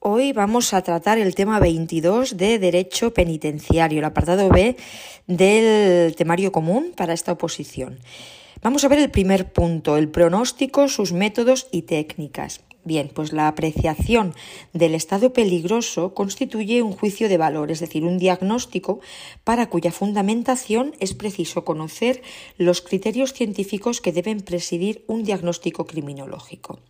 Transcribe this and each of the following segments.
Hoy vamos a tratar el tema 22 de Derecho Penitenciario, el apartado B del temario común para esta oposición. Vamos a ver el primer punto, el pronóstico, sus métodos y técnicas. Bien, pues la apreciación del estado peligroso constituye un juicio de valor, es decir, un diagnóstico para cuya fundamentación es preciso conocer los criterios científicos que deben presidir un diagnóstico criminológico.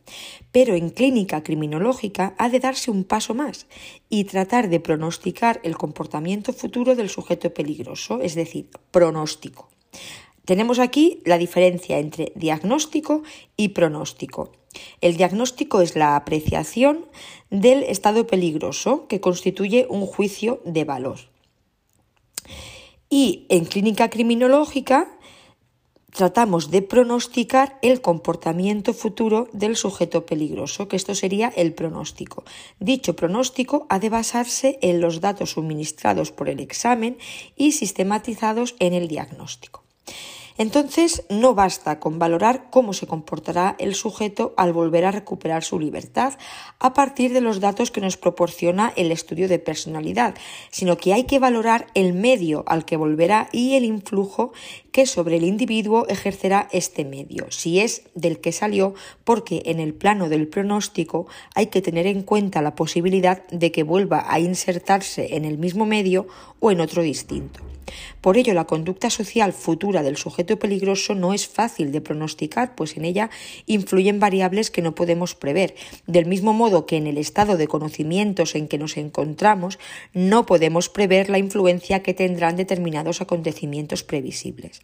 Pero en clínica criminológica ha de darse un paso más y tratar de pronosticar el comportamiento futuro del sujeto peligroso, es decir, pronóstico. Tenemos aquí la diferencia entre diagnóstico y pronóstico. El diagnóstico es la apreciación del estado peligroso que constituye un juicio de valor. Y en clínica criminológica tratamos de pronosticar el comportamiento futuro del sujeto peligroso, que esto sería el pronóstico. Dicho pronóstico ha de basarse en los datos suministrados por el examen y sistematizados en el diagnóstico. Entonces, no basta con valorar cómo se comportará el sujeto al volver a recuperar su libertad a partir de los datos que nos proporciona el estudio de personalidad, sino que hay que valorar el medio al que volverá y el influjo que sobre el individuo ejercerá este medio, si es del que salió, porque en el plano del pronóstico hay que tener en cuenta la posibilidad de que vuelva a insertarse en el mismo medio o en otro distinto. Por ello, la conducta social futura del sujeto peligroso no es fácil de pronosticar, pues en ella influyen variables que no podemos prever, del mismo modo que en el estado de conocimientos en que nos encontramos no podemos prever la influencia que tendrán determinados acontecimientos previsibles.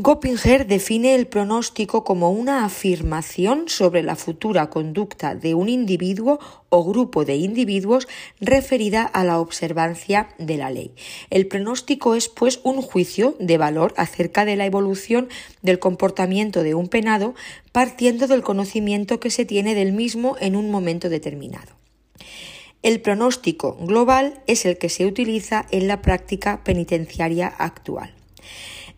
Goppinger define el pronóstico como una afirmación sobre la futura conducta de un individuo o grupo de individuos referida a la observancia de la ley. El pronóstico es, pues, un juicio de valor acerca de la evolución del comportamiento de un penado partiendo del conocimiento que se tiene del mismo en un momento determinado. El pronóstico global es el que se utiliza en la práctica penitenciaria actual.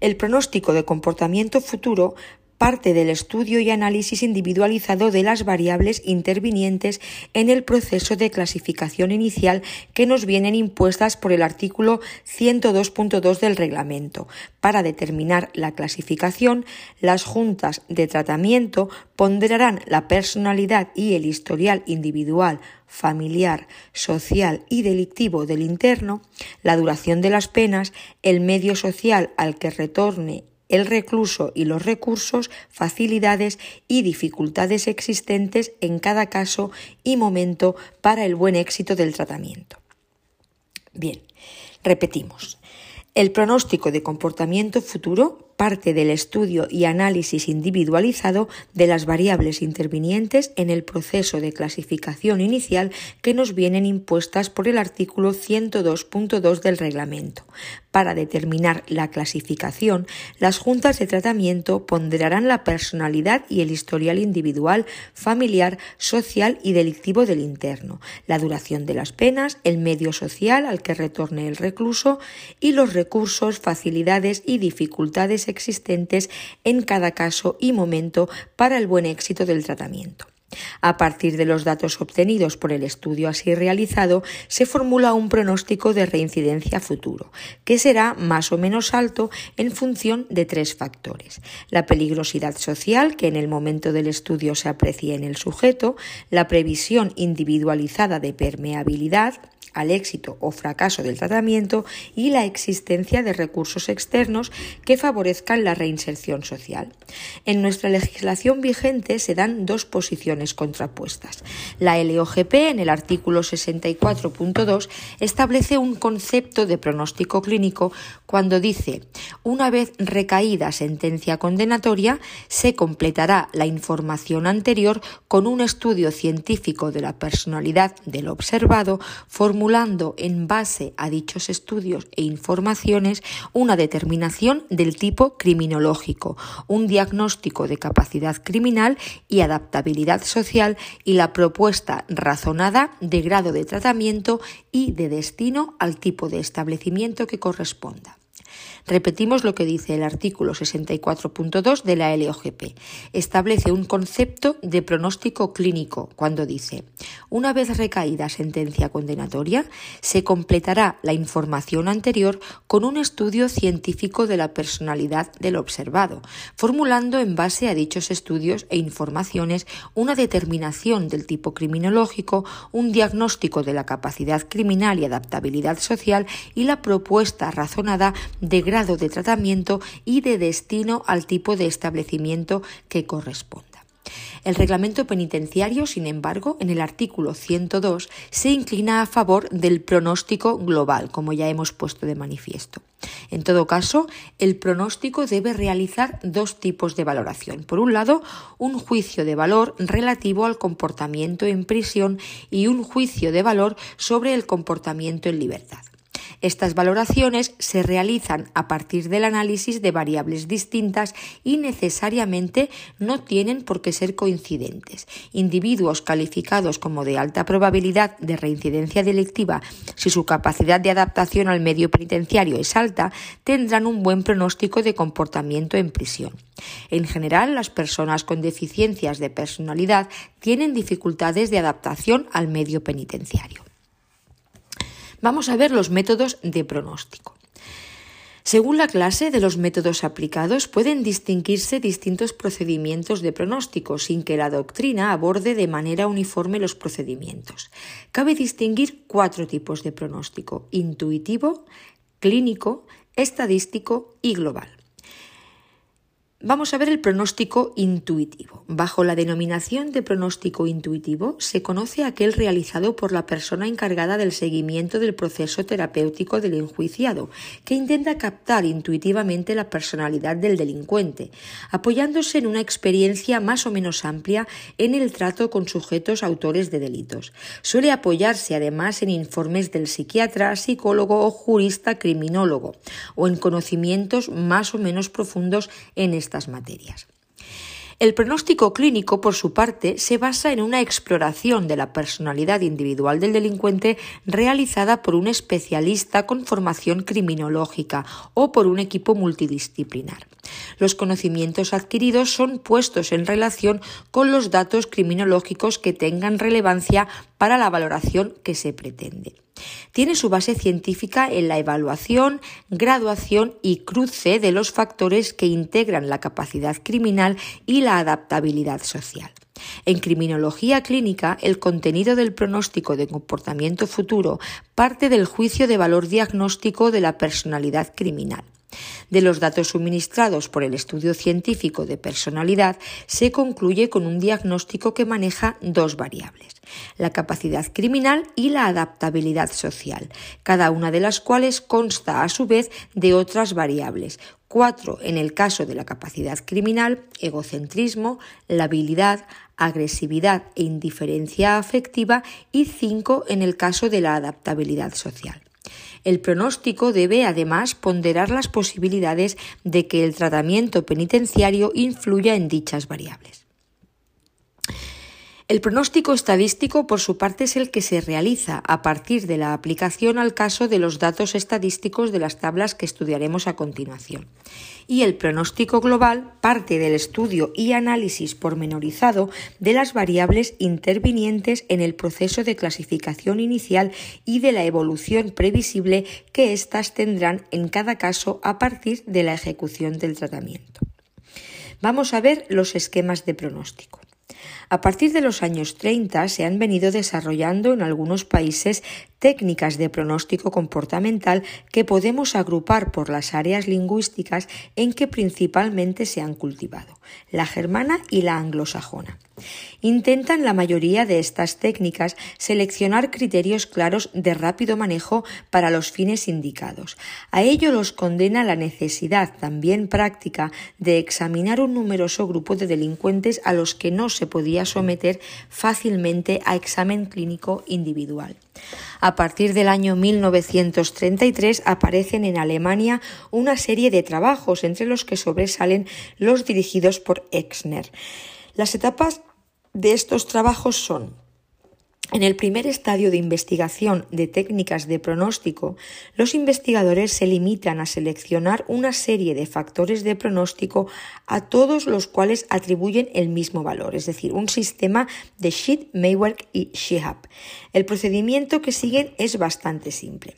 El pronóstico de comportamiento futuro parte del estudio y análisis individualizado de las variables intervinientes en el proceso de clasificación inicial que nos vienen impuestas por el artículo 102.2 del reglamento. Para determinar la clasificación, las juntas de tratamiento ponderarán la personalidad y el historial individual familiar, social y delictivo del interno, la duración de las penas, el medio social al que retorne el recluso y los recursos, facilidades y dificultades existentes en cada caso y momento para el buen éxito del tratamiento. Bien, repetimos. El pronóstico de comportamiento futuro parte del estudio y análisis individualizado de las variables intervinientes en el proceso de clasificación inicial que nos vienen impuestas por el artículo 102.2 del reglamento. Para determinar la clasificación, las juntas de tratamiento ponderarán la personalidad y el historial individual, familiar, social y delictivo del interno, la duración de las penas, el medio social al que retorne el recluso y los recursos, facilidades y dificultades existentes en cada caso y momento para el buen éxito del tratamiento. A partir de los datos obtenidos por el estudio así realizado, se formula un pronóstico de reincidencia futuro, que será más o menos alto en función de tres factores. La peligrosidad social, que en el momento del estudio se aprecia en el sujeto, la previsión individualizada de permeabilidad, al éxito o fracaso del tratamiento y la existencia de recursos externos que favorezcan la reinserción social. En nuestra legislación vigente se dan dos posiciones contrapuestas. La LOGP, en el artículo 64.2, establece un concepto de pronóstico clínico cuando dice, una vez recaída sentencia condenatoria, se completará la información anterior con un estudio científico de la personalidad del observado, formulando en base a dichos estudios e informaciones una determinación del tipo criminológico, un diagnóstico de capacidad criminal y adaptabilidad social y la propuesta razonada de grado de tratamiento y de destino al tipo de establecimiento que corresponda. Repetimos lo que dice el artículo 64.2 de la LOGP. Establece un concepto de pronóstico clínico cuando dice una vez recaída sentencia condenatoria, se completará la información anterior con un estudio científico de la personalidad del observado, formulando en base a dichos estudios e informaciones una determinación del tipo criminológico, un diagnóstico de la capacidad criminal y adaptabilidad social y la propuesta razonada de grado de tratamiento y de destino al tipo de establecimiento que corresponda. El reglamento penitenciario, sin embargo, en el artículo 102 se inclina a favor del pronóstico global, como ya hemos puesto de manifiesto. En todo caso, el pronóstico debe realizar dos tipos de valoración. Por un lado, un juicio de valor relativo al comportamiento en prisión y un juicio de valor sobre el comportamiento en libertad. Estas valoraciones se realizan a partir del análisis de variables distintas y necesariamente no tienen por qué ser coincidentes. Individuos calificados como de alta probabilidad de reincidencia delictiva, si su capacidad de adaptación al medio penitenciario es alta, tendrán un buen pronóstico de comportamiento en prisión. En general, las personas con deficiencias de personalidad tienen dificultades de adaptación al medio penitenciario. Vamos a ver los métodos de pronóstico. Según la clase de los métodos aplicados, pueden distinguirse distintos procedimientos de pronóstico sin que la doctrina aborde de manera uniforme los procedimientos. Cabe distinguir cuatro tipos de pronóstico, intuitivo, clínico, estadístico y global. Vamos a ver el pronóstico intuitivo. Bajo la denominación de pronóstico intuitivo se conoce aquel realizado por la persona encargada del seguimiento del proceso terapéutico del enjuiciado, que intenta captar intuitivamente la personalidad del delincuente, apoyándose en una experiencia más o menos amplia en el trato con sujetos autores de delitos. Suele apoyarse además en informes del psiquiatra, psicólogo o jurista criminólogo, o en conocimientos más o menos profundos en este materias. El pronóstico clínico, por su parte, se basa en una exploración de la personalidad individual del delincuente realizada por un especialista con formación criminológica o por un equipo multidisciplinar. Los conocimientos adquiridos son puestos en relación con los datos criminológicos que tengan relevancia para la valoración que se pretende. Tiene su base científica en la evaluación, graduación y cruce de los factores que integran la capacidad criminal y la adaptabilidad social. En criminología clínica, el contenido del pronóstico de comportamiento futuro parte del juicio de valor diagnóstico de la personalidad criminal. De los datos suministrados por el estudio científico de personalidad se concluye con un diagnóstico que maneja dos variables, la capacidad criminal y la adaptabilidad social, cada una de las cuales consta a su vez de otras variables, cuatro en el caso de la capacidad criminal, egocentrismo, labilidad, agresividad e indiferencia afectiva y cinco en el caso de la adaptabilidad social. El pronóstico debe además ponderar las posibilidades de que el tratamiento penitenciario influya en dichas variables. El pronóstico estadístico, por su parte, es el que se realiza a partir de la aplicación al caso de los datos estadísticos de las tablas que estudiaremos a continuación. Y el pronóstico global parte del estudio y análisis pormenorizado de las variables intervinientes en el proceso de clasificación inicial y de la evolución previsible que éstas tendrán en cada caso a partir de la ejecución del tratamiento. Vamos a ver los esquemas de pronóstico. A partir de los años 30 se han venido desarrollando en algunos países técnicas de pronóstico comportamental que podemos agrupar por las áreas lingüísticas en que principalmente se han cultivado, la germana y la anglosajona. Intentan la mayoría de estas técnicas seleccionar criterios claros de rápido manejo para los fines indicados. A ello los condena la necesidad, también práctica, de examinar un numeroso grupo de delincuentes a los que no se podía someter fácilmente a examen clínico individual. A partir del año 1933 aparecen en Alemania una serie de trabajos, entre los que sobresalen los dirigidos por Exner. Las etapas de estos trabajos son En el primer estadio de investigación de técnicas de pronóstico, los investigadores se limitan a seleccionar una serie de factores de pronóstico a todos los cuales atribuyen el mismo valor, es decir, un sistema de Sheet, Maywork y Shihab. El procedimiento que siguen es bastante simple.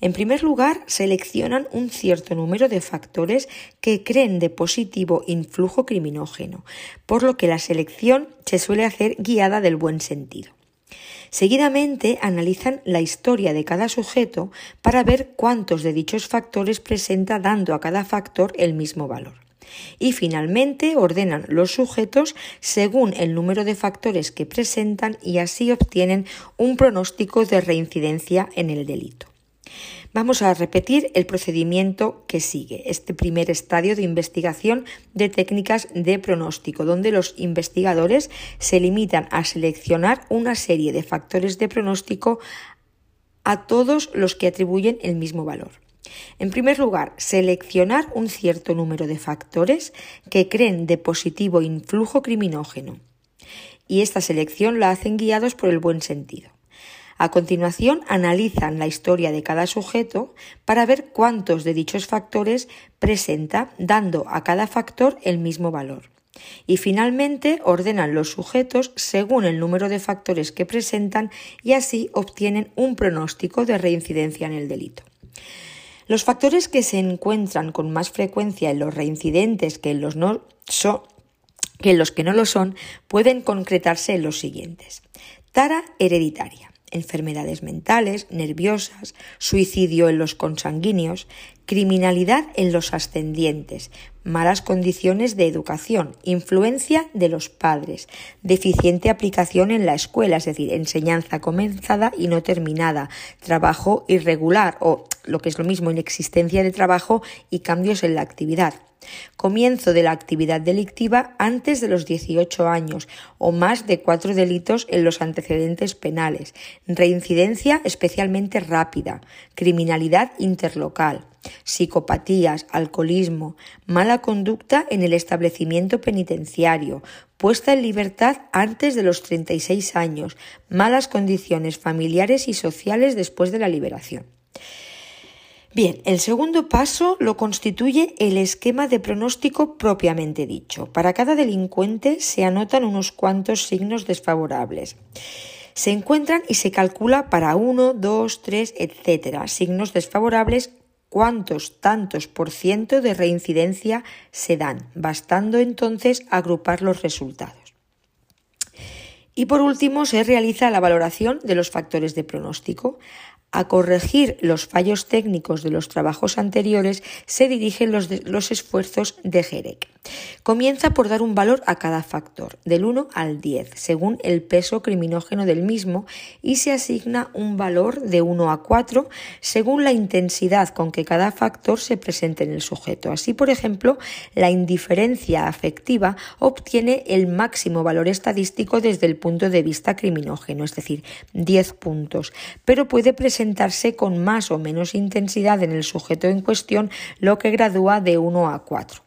En primer lugar, seleccionan un cierto número de factores que creen de positivo influjo criminógeno, por lo que la selección se suele hacer guiada del buen sentido. Seguidamente analizan la historia de cada sujeto para ver cuántos de dichos factores presenta dando a cada factor el mismo valor. Y finalmente ordenan los sujetos según el número de factores que presentan y así obtienen un pronóstico de reincidencia en el delito. Vamos a repetir el procedimiento que sigue, este primer estadio de investigación de técnicas de pronóstico, donde los investigadores se limitan a seleccionar una serie de factores de pronóstico a todos los que atribuyen el mismo valor. En primer lugar, seleccionar un cierto número de factores que creen de positivo influjo criminógeno. Y esta selección la hacen guiados por el buen sentido. A continuación, analizan la historia de cada sujeto para ver cuántos de dichos factores presenta, dando a cada factor el mismo valor. Y finalmente ordenan los sujetos según el número de factores que presentan y así obtienen un pronóstico de reincidencia en el delito. Los factores que se encuentran con más frecuencia en los reincidentes que en los, no que, en los que no lo son pueden concretarse en los siguientes. Tara hereditaria enfermedades mentales, nerviosas, suicidio en los consanguíneos, criminalidad en los ascendientes, malas condiciones de educación, influencia de los padres, deficiente aplicación en la escuela, es decir, enseñanza comenzada y no terminada, trabajo irregular o, lo que es lo mismo, inexistencia de trabajo y cambios en la actividad Comienzo de la actividad delictiva antes de los 18 años o más de cuatro delitos en los antecedentes penales. Reincidencia especialmente rápida. Criminalidad interlocal. Psicopatías, alcoholismo, mala conducta en el establecimiento penitenciario, puesta en libertad antes de los 36 años, malas condiciones familiares y sociales después de la liberación. Bien, el segundo paso lo constituye el esquema de pronóstico propiamente dicho. Para cada delincuente se anotan unos cuantos signos desfavorables. Se encuentran y se calcula para uno, dos, tres, etcétera, signos desfavorables cuántos tantos por ciento de reincidencia se dan, bastando entonces agrupar los resultados. Y por último, se realiza la valoración de los factores de pronóstico. A corregir los fallos técnicos de los trabajos anteriores se dirigen los, los esfuerzos de GEREC. Comienza por dar un valor a cada factor, del 1 al 10, según el peso criminógeno del mismo, y se asigna un valor de 1 a 4 según la intensidad con que cada factor se presente en el sujeto. Así, por ejemplo, la indiferencia afectiva obtiene el máximo valor estadístico desde el punto de vista criminógeno, es decir, 10 puntos, pero puede presentarse con más o menos intensidad en el sujeto en cuestión, lo que gradúa de 1 a 4.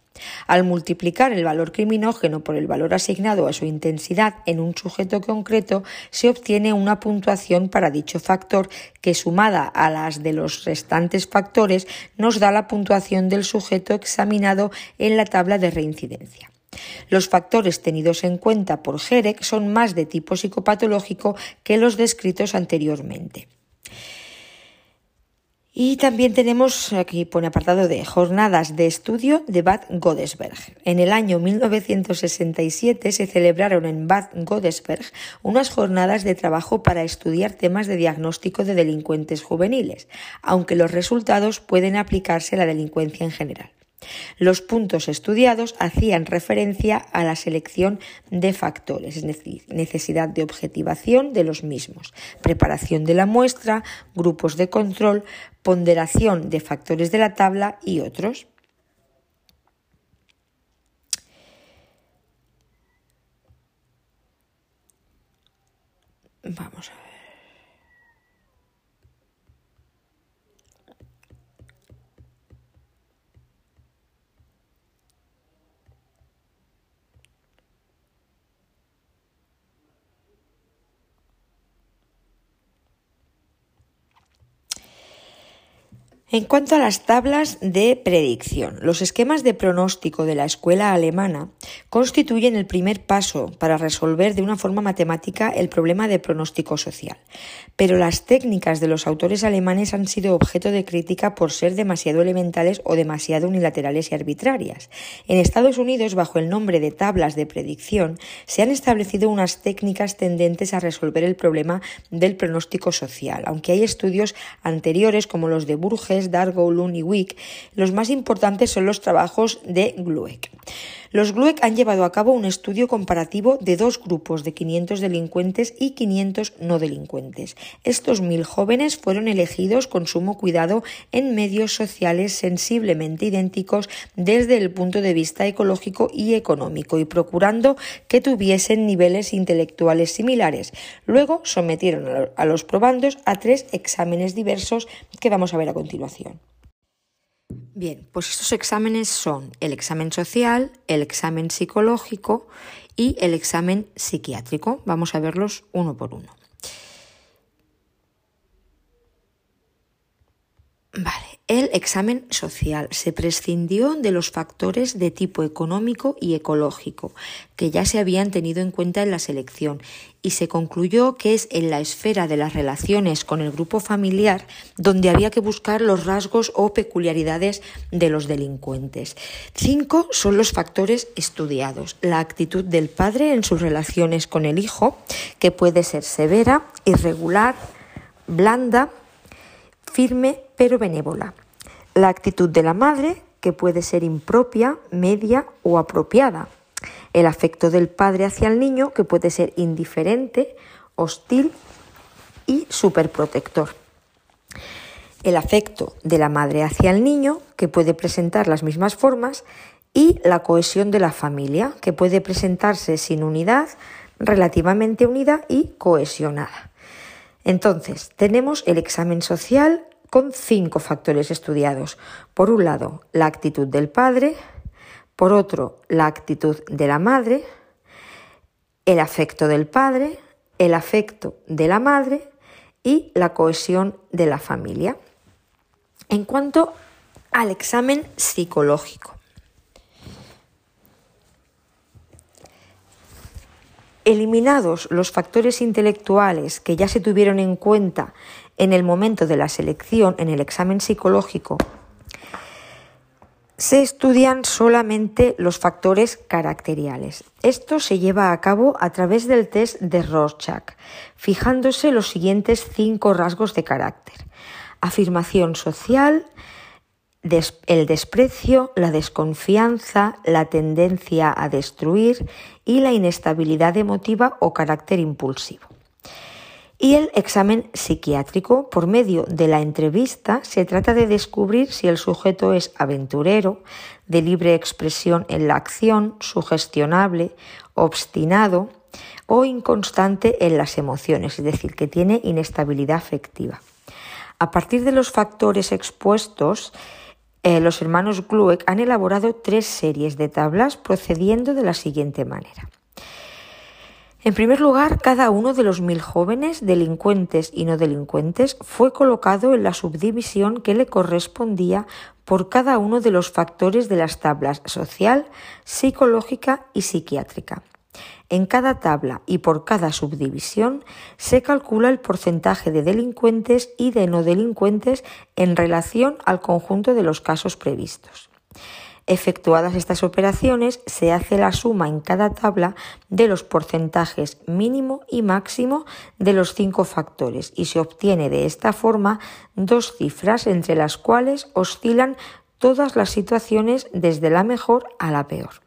Al multiplicar el valor criminógeno por el valor asignado a su intensidad en un sujeto concreto, se obtiene una puntuación para dicho factor que sumada a las de los restantes factores nos da la puntuación del sujeto examinado en la tabla de reincidencia. Los factores tenidos en cuenta por GEREC son más de tipo psicopatológico que los descritos anteriormente. Y también tenemos, aquí pone apartado de jornadas de estudio de Bad Godesberg. En el año 1967 se celebraron en Bad Godesberg unas jornadas de trabajo para estudiar temas de diagnóstico de delincuentes juveniles, aunque los resultados pueden aplicarse a la delincuencia en general. Los puntos estudiados hacían referencia a la selección de factores, es decir, necesidad de objetivación de los mismos, preparación de la muestra, grupos de control, ponderación de factores de la tabla y otros. Vamos a ver. En cuanto a las tablas de predicción, los esquemas de pronóstico de la escuela alemana constituyen el primer paso para resolver de una forma matemática el problema de pronóstico social. Pero las técnicas de los autores alemanes han sido objeto de crítica por ser demasiado elementales o demasiado unilaterales y arbitrarias. En Estados Unidos, bajo el nombre de tablas de predicción, se han establecido unas técnicas tendentes a resolver el problema del pronóstico social, aunque hay estudios anteriores como los de Dargo, Lund y los más importantes son los trabajos de Glueck. Los Glueck han llevado a cabo un estudio comparativo de dos grupos de 500 delincuentes y 500 no delincuentes. Estos mil jóvenes fueron elegidos con sumo cuidado en medios sociales sensiblemente idénticos desde el punto de vista ecológico y económico y procurando que tuviesen niveles intelectuales similares. Luego sometieron a los probandos a tres exámenes diversos que vamos a ver a continuación. Bien, pues estos exámenes son el examen social, el examen psicológico y el examen psiquiátrico. Vamos a verlos uno por uno. Vale, el examen social se prescindió de los factores de tipo económico y ecológico que ya se habían tenido en cuenta en la selección y se concluyó que es en la esfera de las relaciones con el grupo familiar donde había que buscar los rasgos o peculiaridades de los delincuentes. Cinco son los factores estudiados. La actitud del padre en sus relaciones con el hijo, que puede ser severa, irregular, blanda, firme pero benévola. La actitud de la madre, que puede ser impropia, media o apropiada. El afecto del padre hacia el niño, que puede ser indiferente, hostil y superprotector. El afecto de la madre hacia el niño, que puede presentar las mismas formas, y la cohesión de la familia, que puede presentarse sin unidad, relativamente unida y cohesionada. Entonces, tenemos el examen social con cinco factores estudiados. Por un lado, la actitud del padre, por otro, la actitud de la madre, el afecto del padre, el afecto de la madre y la cohesión de la familia. En cuanto al examen psicológico, Eliminados los factores intelectuales que ya se tuvieron en cuenta en el momento de la selección, en el examen psicológico, se estudian solamente los factores caracteriales. Esto se lleva a cabo a través del test de Rorschach, fijándose los siguientes cinco rasgos de carácter. Afirmación social, el desprecio, la desconfianza, la tendencia a destruir y la inestabilidad emotiva o carácter impulsivo. Y el examen psiquiátrico, por medio de la entrevista, se trata de descubrir si el sujeto es aventurero, de libre expresión en la acción, sugestionable, obstinado o inconstante en las emociones, es decir, que tiene inestabilidad afectiva. A partir de los factores expuestos, eh, los hermanos Glueck han elaborado tres series de tablas procediendo de la siguiente manera. En primer lugar, cada uno de los mil jóvenes, delincuentes y no delincuentes, fue colocado en la subdivisión que le correspondía por cada uno de los factores de las tablas social, psicológica y psiquiátrica. En cada tabla y por cada subdivisión se calcula el porcentaje de delincuentes y de no delincuentes en relación al conjunto de los casos previstos. Efectuadas estas operaciones, se hace la suma en cada tabla de los porcentajes mínimo y máximo de los cinco factores y se obtiene de esta forma dos cifras entre las cuales oscilan todas las situaciones desde la mejor a la peor.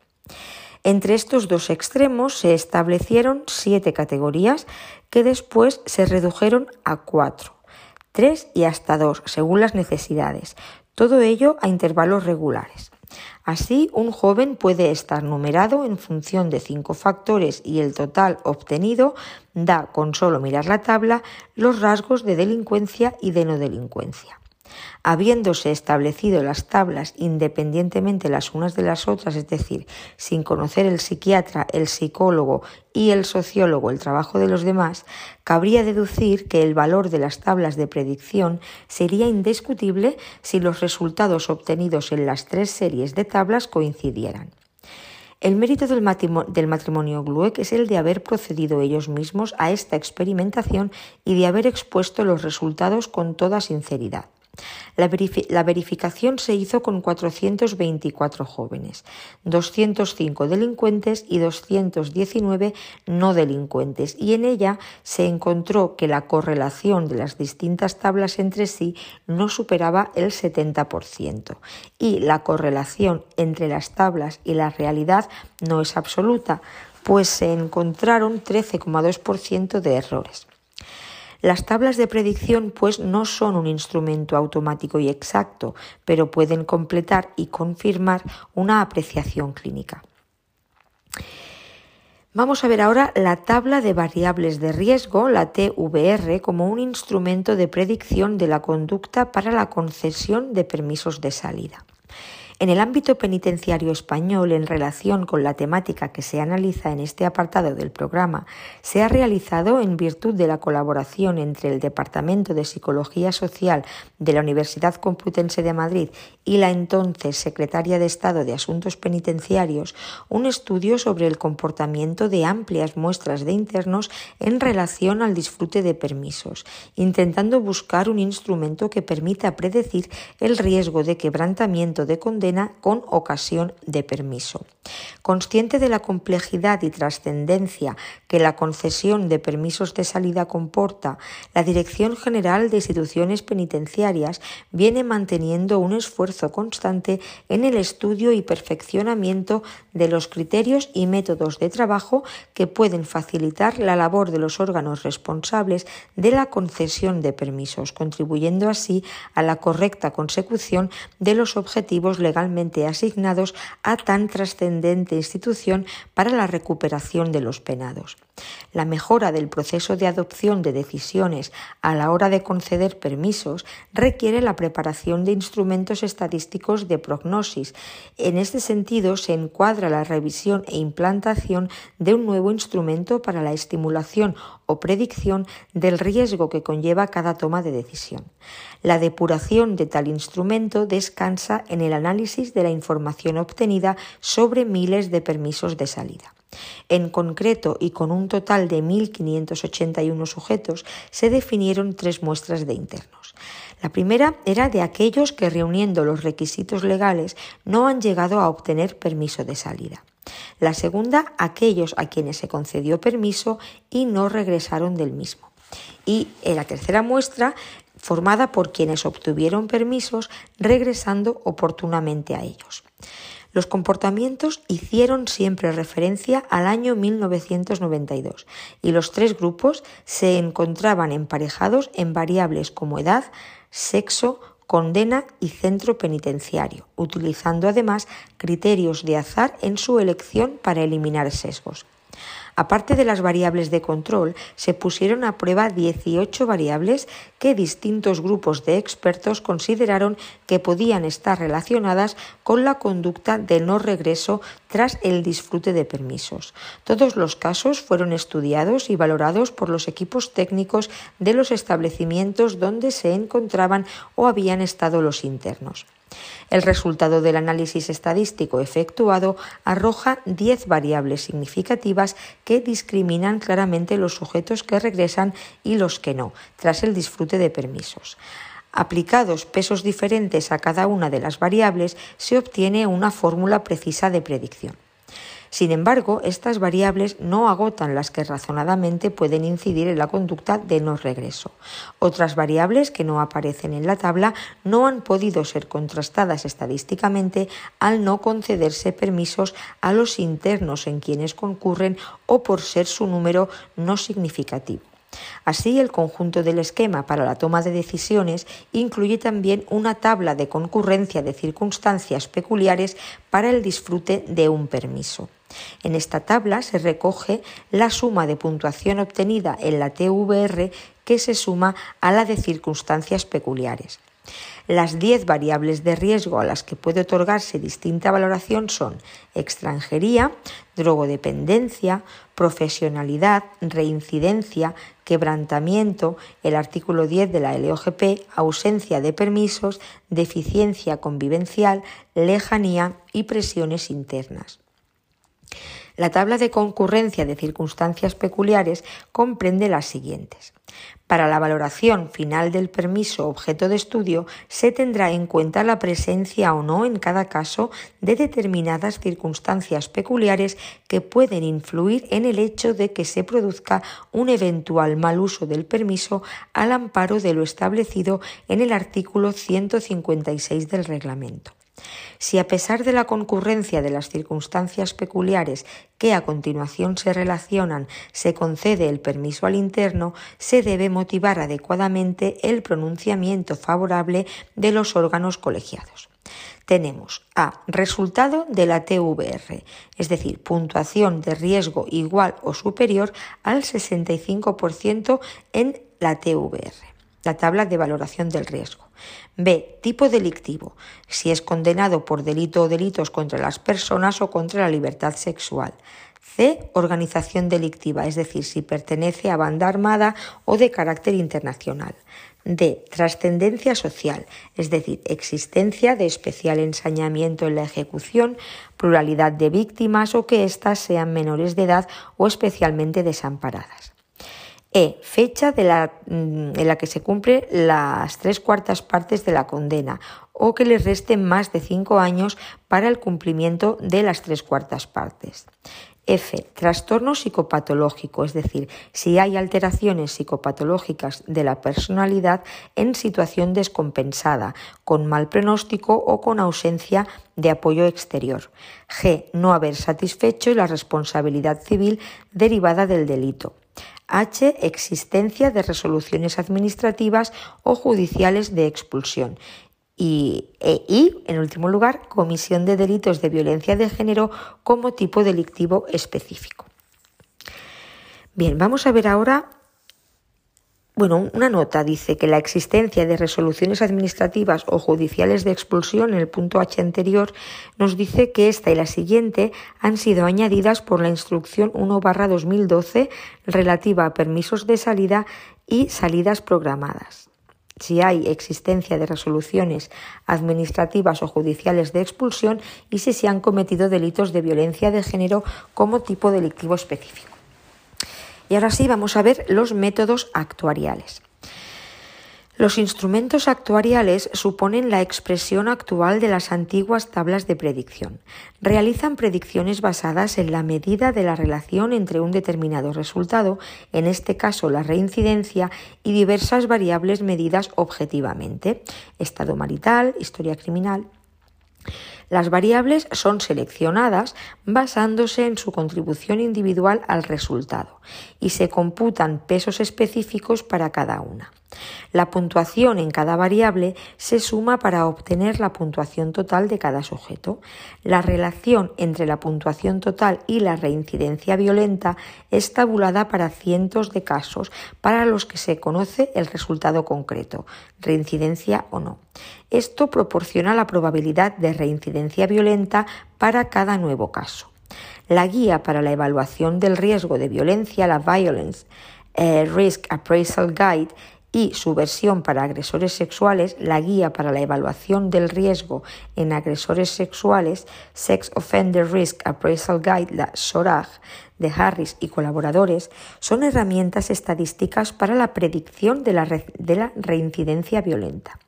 Entre estos dos extremos se establecieron siete categorías que después se redujeron a cuatro, tres y hasta dos, según las necesidades, todo ello a intervalos regulares. Así, un joven puede estar numerado en función de cinco factores y el total obtenido da, con solo mirar la tabla, los rasgos de delincuencia y de no delincuencia. Habiéndose establecido las tablas independientemente las unas de las otras, es decir, sin conocer el psiquiatra, el psicólogo y el sociólogo el trabajo de los demás, cabría deducir que el valor de las tablas de predicción sería indiscutible si los resultados obtenidos en las tres series de tablas coincidieran. El mérito del matrimonio, Glueck es el de haber procedido ellos mismos a esta experimentación y de haber expuesto los resultados con toda sinceridad. La, verificación se hizo con 424 jóvenes, 205 delincuentes y 219 no delincuentes, y en ella se encontró que la correlación de las distintas tablas entre sí no superaba el 70%, y la correlación entre las tablas y la realidad no es absoluta, pues se encontraron 13,2% de errores. Las tablas de predicción pues no son un instrumento automático y exacto, pero pueden completar y confirmar una apreciación clínica. Vamos a ver ahora la tabla de variables de riesgo, la TVR, como un instrumento de predicción de la conducta para la concesión de permisos de salida. En el ámbito penitenciario español, en relación con la temática que se analiza en este apartado del programa, se ha realizado en virtud de la colaboración entre el Departamento de Psicología Social de la Universidad Complutense de Madrid y la entonces Secretaria de Estado de Asuntos Penitenciarios un estudio sobre el comportamiento de amplias muestras de internos en relación al disfrute de permisos, intentando buscar un instrumento que permita predecir el riesgo de quebrantamiento de condena con ocasión de permiso. Consciente de la complejidad y trascendencia que la concesión de permisos de salida comporta, la Dirección General de Instituciones Penitenciarias viene manteniendo un esfuerzo constante en el estudio y perfeccionamiento de los criterios y métodos de trabajo que pueden facilitar la labor de los órganos responsables de la concesión de permisos, contribuyendo así a la correcta consecución de los objetivos legales asignados a tan trascendente institución para la recuperación de los penados. La mejora del proceso de adopción de decisiones a la hora de conceder permisos requiere la preparación de instrumentos estadísticos de prognosis. En este sentido, se encuadra la revisión e implantación de un nuevo instrumento para la estimulación o predicción del riesgo que conlleva cada toma de decisión. La depuración de tal instrumento descansa en el análisis de la información obtenida sobre miles de permisos de salida. En concreto, y con un total de 1.581 sujetos, se definieron tres muestras de internos. La primera era de aquellos que, reuniendo los requisitos legales, no han llegado a obtener permiso de salida. La segunda, aquellos a quienes se concedió permiso y no regresaron del mismo. Y la tercera muestra, formada por quienes obtuvieron permisos regresando oportunamente a ellos. Los comportamientos hicieron siempre referencia al año 1992 y los tres grupos se encontraban emparejados en variables como edad, sexo, condena y centro penitenciario, utilizando además criterios de azar en su elección para eliminar sesgos. Aparte de las variables de control, se pusieron a prueba 18 variables que distintos grupos de expertos consideraron que podían estar relacionadas con la conducta de no regreso tras el disfrute de permisos. Todos los casos fueron estudiados y valorados por los equipos técnicos de los establecimientos donde se encontraban o habían estado los internos. El resultado del análisis estadístico efectuado arroja 10 variables significativas que discriminan claramente los sujetos que regresan y los que no, tras el disfrute de permisos. Aplicados pesos diferentes a cada una de las variables, se obtiene una fórmula precisa de predicción. Sin embargo, estas variables no agotan las que razonadamente pueden incidir en la conducta de no regreso. Otras variables que no aparecen en la tabla no han podido ser contrastadas estadísticamente al no concederse permisos a los internos en quienes concurren o por ser su número no significativo. Así, el conjunto del esquema para la toma de decisiones incluye también una tabla de concurrencia de circunstancias peculiares para el disfrute de un permiso. En esta tabla se recoge la suma de puntuación obtenida en la TVR que se suma a la de circunstancias peculiares. Las 10 variables de riesgo a las que puede otorgarse distinta valoración son extranjería, drogodependencia, profesionalidad, reincidencia, quebrantamiento, el artículo 10 de la LOGP, ausencia de permisos, deficiencia convivencial, lejanía y presiones internas. La tabla de concurrencia de circunstancias peculiares comprende las siguientes. Para la valoración final del permiso objeto de estudio se tendrá en cuenta la presencia o no en cada caso de determinadas circunstancias peculiares que pueden influir en el hecho de que se produzca un eventual mal uso del permiso al amparo de lo establecido en el artículo 156 del reglamento. Si a pesar de la concurrencia de las circunstancias peculiares que a continuación se relacionan se concede el permiso al interno, se debe motivar adecuadamente el pronunciamiento favorable de los órganos colegiados. Tenemos A. Resultado de la TVR, es decir, puntuación de riesgo igual o superior al 65% en la TVR la tabla de valoración del riesgo. B. Tipo delictivo, si es condenado por delito o delitos contra las personas o contra la libertad sexual. C. Organización delictiva, es decir, si pertenece a banda armada o de carácter internacional. D. Trascendencia social, es decir, existencia de especial ensañamiento en la ejecución, pluralidad de víctimas o que éstas sean menores de edad o especialmente desamparadas. E. Fecha de la, mm, en la que se cumplen las tres cuartas partes de la condena o que le resten más de cinco años para el cumplimiento de las tres cuartas partes. F. Trastorno psicopatológico, es decir, si hay alteraciones psicopatológicas de la personalidad en situación descompensada, con mal pronóstico o con ausencia de apoyo exterior. G. No haber satisfecho la responsabilidad civil derivada del delito. H. Existencia de resoluciones administrativas o judiciales de expulsión. Y, e, en último lugar, comisión de delitos de violencia de género como tipo delictivo específico. Bien, vamos a ver ahora bueno, una nota dice que la existencia de resoluciones administrativas o judiciales de expulsión en el punto H anterior nos dice que esta y la siguiente han sido añadidas por la instrucción 1-2012 relativa a permisos de salida y salidas programadas. Si hay existencia de resoluciones administrativas o judiciales de expulsión y si se han cometido delitos de violencia de género como tipo delictivo específico. Y ahora sí vamos a ver los métodos actuariales. Los instrumentos actuariales suponen la expresión actual de las antiguas tablas de predicción. Realizan predicciones basadas en la medida de la relación entre un determinado resultado, en este caso la reincidencia, y diversas variables medidas objetivamente, estado marital, historia criminal. Las variables son seleccionadas basándose en su contribución individual al resultado y se computan pesos específicos para cada una. La puntuación en cada variable se suma para obtener la puntuación total de cada sujeto. La relación entre la puntuación total y la reincidencia violenta es tabulada para cientos de casos para los que se conoce el resultado concreto, reincidencia o no. Esto proporciona la probabilidad de reincidencia violenta para cada nuevo caso. La guía para la evaluación del riesgo de violencia, la Violence eh, Risk Appraisal Guide, y su versión para agresores sexuales, la guía para la evaluación del riesgo en agresores sexuales, Sex Offender Risk Appraisal Guide, la SORAG, de Harris y colaboradores, son herramientas estadísticas para la predicción de la, de la reincidencia violenta.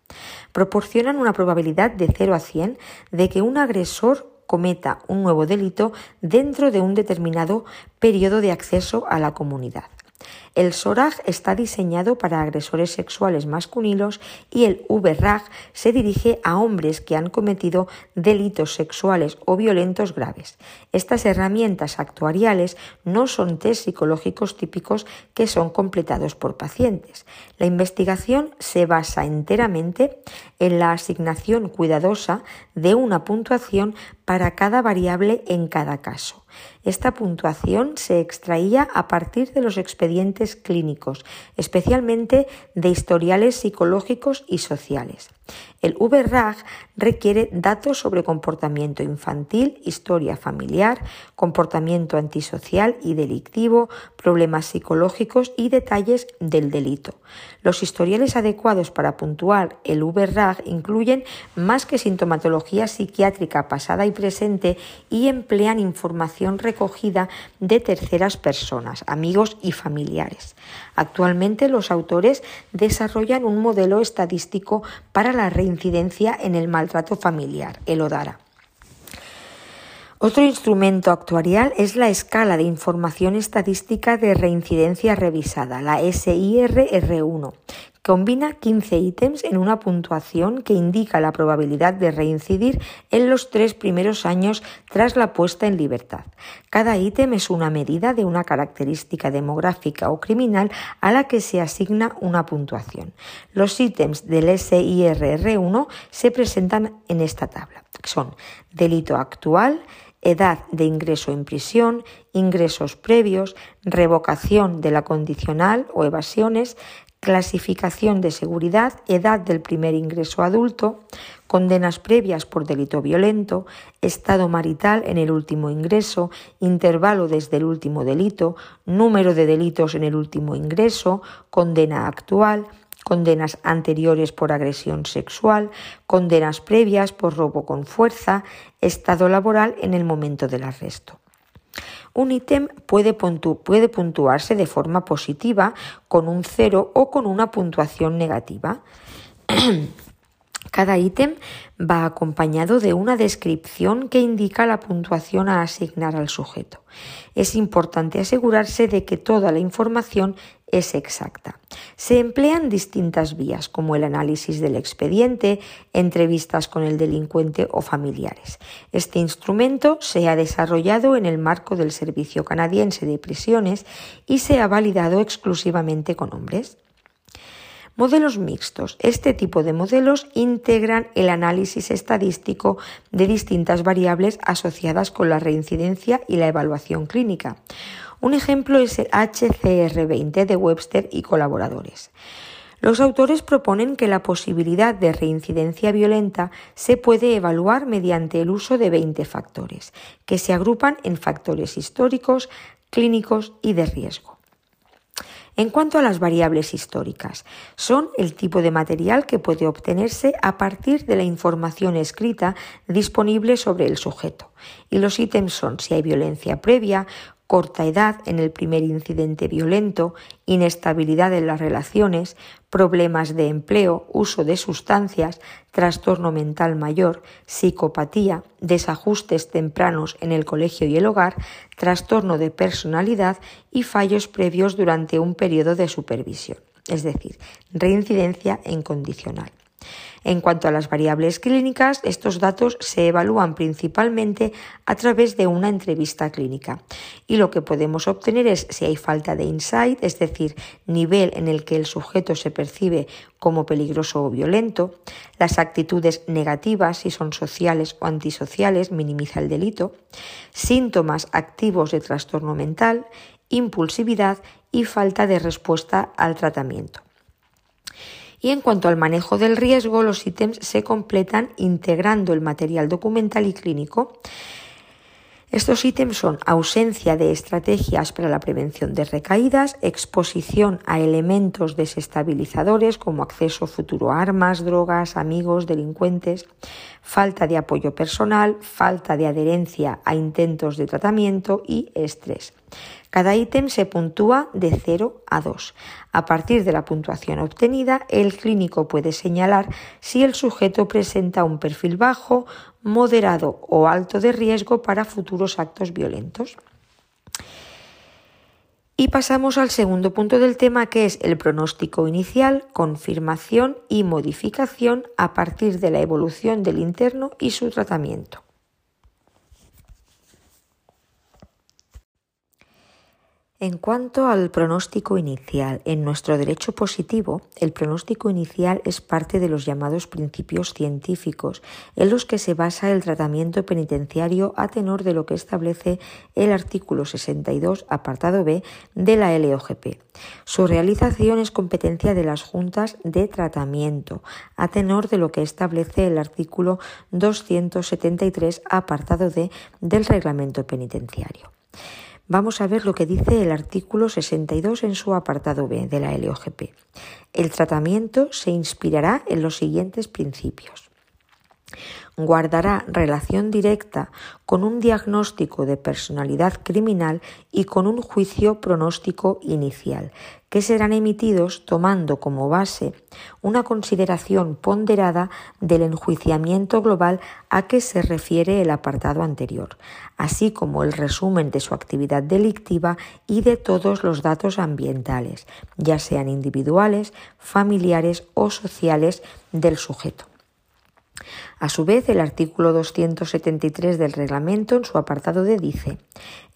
Proporcionan una probabilidad de 0 a 100 de que un agresor cometa un nuevo delito dentro de un determinado periodo de acceso a la comunidad. El SORAG está diseñado para agresores sexuales masculinos y el VRAG se dirige a hombres que han cometido delitos sexuales o violentos graves. Estas herramientas actuariales no son test psicológicos típicos que son completados por pacientes. La investigación se basa enteramente en la asignación cuidadosa de una puntuación para cada variable en cada caso Esta puntuación se extraía a partir de los expedientes clínicos, especialmente de historiales psicológicos y sociales. El VRAG requiere datos sobre comportamiento infantil, historia familiar, comportamiento antisocial y delictivo, problemas psicológicos y detalles del delito. Los historiales adecuados para puntuar el VRAG incluyen más que sintomatología psiquiátrica pasada y presente y emplean información recogida de terceras personas, amigos y familiares. Actualmente los autores desarrollan un modelo estadístico para la reincidencia en el maltrato familiar, el ODARA. Otro instrumento actuarial es la escala de información estadística de reincidencia revisada, la SIRR1, Combina 15 ítems en una puntuación que indica la probabilidad de reincidir en los tres primeros años tras la puesta en libertad. Cada ítem es una medida de una característica demográfica o criminal a la que se asigna una puntuación. Los ítems del SIRR1 se presentan en esta tabla. Son delito actual, edad de ingreso en prisión, ingresos previos, revocación de la condicional o evasiones, clasificación de seguridad, edad del primer ingreso adulto, condenas previas por delito violento, estado marital en el último ingreso, intervalo desde el último delito, número de delitos en el último ingreso, condena actual, condenas anteriores por agresión sexual, condenas previas por robo con fuerza, estado laboral en el momento del arresto. Un ítem puede, puntuarse de forma positiva con un cero o con una puntuación negativa. Cada ítem va acompañado de una descripción que indica la puntuación a asignar al sujeto. Es importante asegurarse de que toda la información es exacta. Se emplean distintas vías, como el análisis del expediente, entrevistas con el delincuente o familiares. Este instrumento se ha desarrollado en el marco del Servicio Canadiense de Prisiones y se ha validado exclusivamente con hombres. Modelos mixtos. Este tipo de modelos integran el análisis estadístico de distintas variables asociadas con la reincidencia y la evaluación clínica. Un ejemplo es el HCR20 de Webster y colaboradores. Los autores proponen que la posibilidad de reincidencia violenta se puede evaluar mediante el uso de 20 factores, que se agrupan en factores históricos, clínicos y de riesgo. En cuanto a las variables históricas, son el tipo de material que puede obtenerse a partir de la información escrita disponible sobre el sujeto. Y los ítems son si hay violencia previa, corta edad en el primer incidente violento, inestabilidad en las relaciones, problemas de empleo, uso de sustancias, trastorno mental mayor, psicopatía, desajustes tempranos en el colegio y el hogar, trastorno de personalidad y fallos previos durante un periodo de supervisión, es decir, reincidencia incondicional. En cuanto a las variables clínicas, estos datos se evalúan principalmente a través de una entrevista clínica y lo que podemos obtener es si hay falta de insight, es decir, nivel en el que el sujeto se percibe como peligroso o violento, las actitudes negativas, si son sociales o antisociales, minimiza el delito, síntomas activos de trastorno mental, impulsividad y falta de respuesta al tratamiento. Y en cuanto al manejo del riesgo, los ítems se completan integrando el material documental y clínico. Estos ítems son ausencia de estrategias para la prevención de recaídas, exposición a elementos desestabilizadores como acceso futuro a armas, drogas, amigos, delincuentes, falta de apoyo personal, falta de adherencia a intentos de tratamiento y estrés. Cada ítem se puntúa de 0 a 2. A partir de la puntuación obtenida, el clínico puede señalar si el sujeto presenta un perfil bajo, moderado o alto de riesgo para futuros actos violentos. Y pasamos al segundo punto del tema, que es el pronóstico inicial, confirmación y modificación a partir de la evolución del interno y su tratamiento. En cuanto al pronóstico inicial, en nuestro derecho positivo, el pronóstico inicial es parte de los llamados principios científicos en los que se basa el tratamiento penitenciario a tenor de lo que establece el artículo 62, apartado B de la LOGP. Su realización es competencia de las juntas de tratamiento, a tenor de lo que establece el artículo 273, apartado D del reglamento penitenciario. Vamos a ver lo que dice el artículo 62 en su apartado B de la LOGP. El tratamiento se inspirará en los siguientes principios guardará relación directa con un diagnóstico de personalidad criminal y con un juicio pronóstico inicial, que serán emitidos tomando como base una consideración ponderada del enjuiciamiento global a que se refiere el apartado anterior, así como el resumen de su actividad delictiva y de todos los datos ambientales, ya sean individuales, familiares o sociales del sujeto. A su vez, el artículo 273 del reglamento, en su apartado D, dice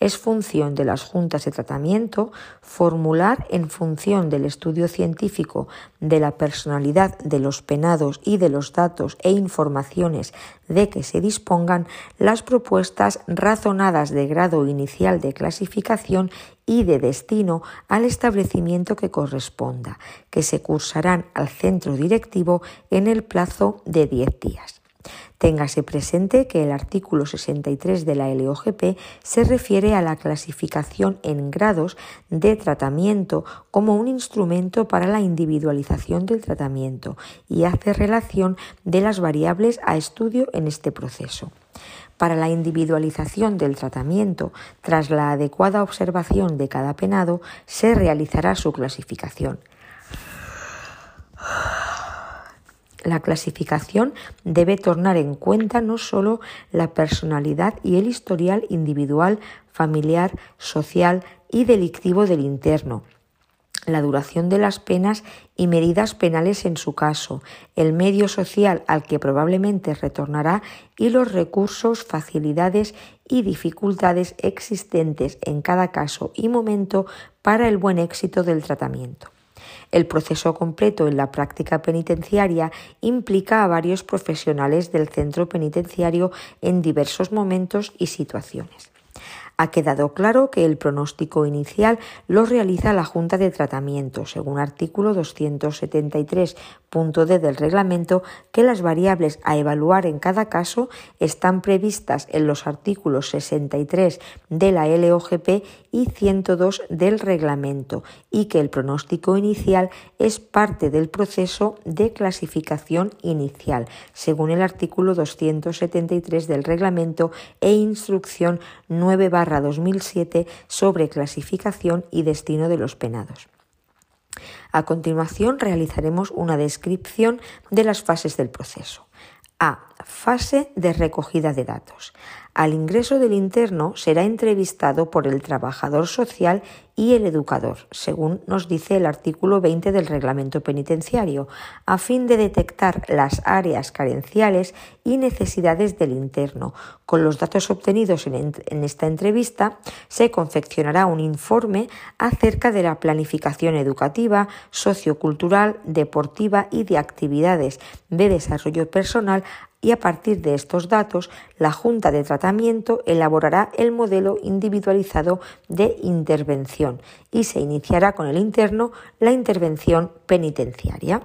es función de las juntas de tratamiento formular en función del estudio científico de la personalidad de los penados y de los datos e informaciones de que se dispongan las propuestas razonadas de grado inicial de clasificación y de destino al establecimiento que corresponda, que se cursarán al centro directivo en el plazo de 10 días. Téngase presente que el artículo 63 de la LOGP se refiere a la clasificación en grados de tratamiento como un instrumento para la individualización del tratamiento y hace relación de las variables a estudio en este proceso. Para la individualización del tratamiento, tras la adecuada observación de cada penado, se realizará su clasificación. La clasificación debe tornar en cuenta no solo la personalidad y el historial individual, familiar, social y delictivo del interno, la duración de las penas y medidas penales en su caso, el medio social al que probablemente retornará y los recursos, facilidades y dificultades existentes en cada caso y momento para el buen éxito del tratamiento. El proceso completo en la práctica penitenciaria implica a varios profesionales del centro penitenciario en diversos momentos y situaciones. Ha quedado claro que el pronóstico inicial lo realiza la Junta de Tratamiento, según artículo 273.d del reglamento, que las variables a evaluar en cada caso están previstas en los artículos 63 de la LOGP y 102 del reglamento y que el pronóstico inicial es parte del proceso de clasificación inicial, según el artículo 273 del reglamento e instrucción 9 2007 sobre clasificación y destino de los penados. A continuación realizaremos una descripción de las fases del proceso. A. Fase de recogida de datos. Al ingreso del interno será entrevistado por el trabajador social y el educador, según nos dice el artículo 20 del reglamento penitenciario, a fin de detectar las áreas carenciales y necesidades del interno. Con los datos obtenidos en, esta entrevista se confeccionará un informe acerca de la planificación educativa, sociocultural, deportiva y de actividades de desarrollo personal y a partir de estos datos la Junta de Tratamiento elaborará el modelo individualizado de intervención y se iniciará con el interno la intervención penitenciaria.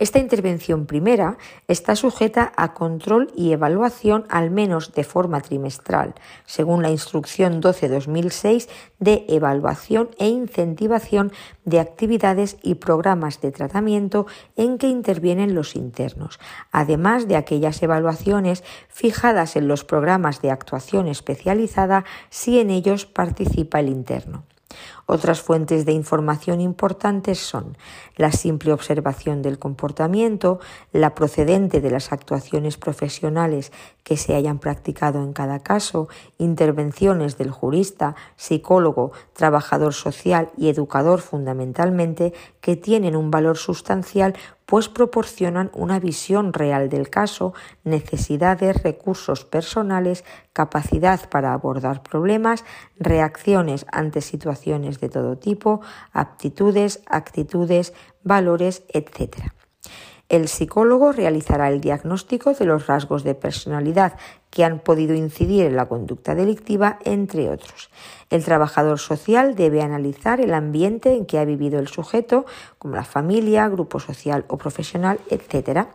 Esta intervención primera está sujeta a control y evaluación al menos de forma trimestral, según la Instrucción 12-2006 de evaluación e incentivación de actividades y programas de tratamiento en que intervienen los internos, además de aquellas evaluaciones fijadas en los programas de actuación especializada si en ellos participa el interno. Otras fuentes de información importantes son la simple observación del comportamiento, la procedente de las actuaciones profesionales que se hayan practicado en cada caso, intervenciones del jurista, psicólogo, trabajador social y educador fundamentalmente, que tienen un valor sustancial pues proporcionan una visión real del caso, necesidades, recursos personales, capacidad para abordar problemas, reacciones ante situaciones de todo tipo, aptitudes, actitudes, valores, etc. El psicólogo realizará el diagnóstico de los rasgos de personalidad que han podido incidir en la conducta delictiva, entre otros. El trabajador social debe analizar el ambiente en que ha vivido el sujeto, como la familia, grupo social o profesional, etc.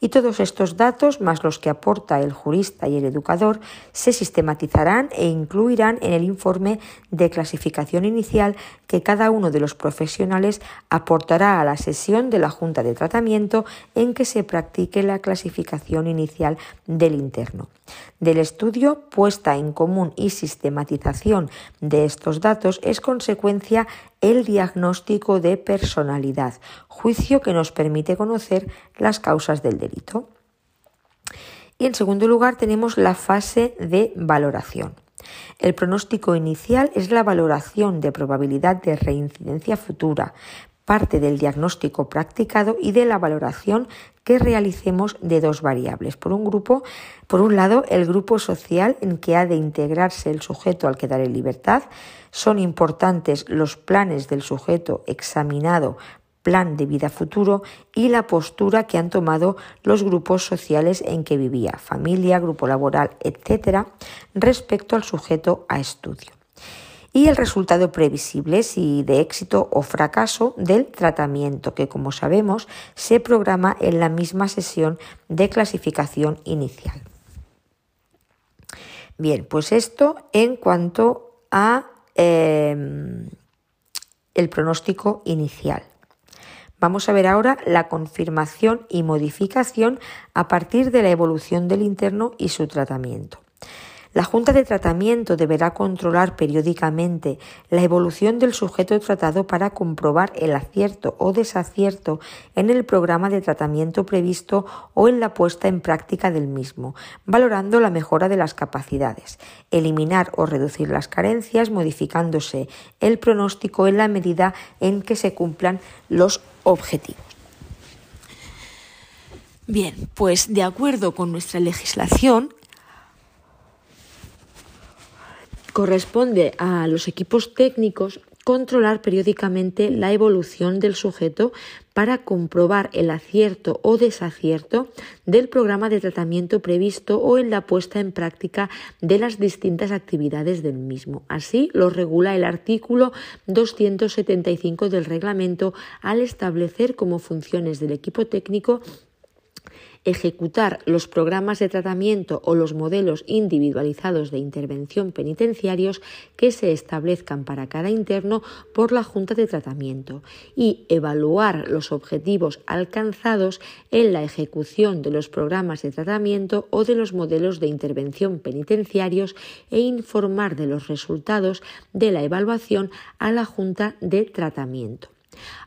Y todos estos datos, más los que aporta el jurista y el educador, se sistematizarán e incluirán en el informe de clasificación inicial que cada uno de los profesionales aportará a la sesión de la Junta de Tratamiento en que se practique la clasificación inicial del interno. Del estudio, puesta en común y sistematización de estos datos es consecuencia el diagnóstico de personalidad, juicio que nos permite conocer las causas del delito. Y en segundo lugar tenemos la fase de valoración. El pronóstico inicial es la valoración de probabilidad de reincidencia futura, parte del diagnóstico practicado y de la valoración que realicemos de dos variables. Por un grupo, por un lado, el grupo social en que ha de integrarse el sujeto al quedar en libertad. Son importantes los planes del sujeto examinado plan de vida futuro y la postura que han tomado los grupos sociales en que vivía, familia, grupo laboral, etcétera, respecto al sujeto a estudio y el resultado previsible si de éxito o fracaso del tratamiento, que como sabemos se programa en la misma sesión de clasificación inicial. Bien, pues esto en cuanto a em, el pronóstico inicial. Vamos a ver ahora la confirmación y modificación a partir de la evolución del interno y su tratamiento. La Junta de Tratamiento deberá controlar periódicamente la evolución del sujeto tratado para comprobar el acierto o desacierto en el programa de tratamiento previsto o en la puesta en práctica del mismo, valorando la mejora de las capacidades, eliminar o reducir las carencias, modificándose el pronóstico en la medida en que se cumplan los objetivos. Bien, pues de acuerdo con nuestra legislación, corresponde a los equipos técnicos controlar periódicamente la evolución del sujeto para comprobar el acierto o desacierto del programa de tratamiento previsto o en la puesta en práctica de las distintas actividades del mismo. Así lo regula el artículo 275 del reglamento al establecer como funciones del equipo técnico ejecutar los programas de tratamiento o los modelos individualizados de intervención penitenciarios que se establezcan para cada interno por la Junta de Tratamiento y evaluar los objetivos alcanzados en la ejecución de los programas de tratamiento o de los modelos de intervención penitenciarios e informar de los resultados de la evaluación a la Junta de Tratamiento.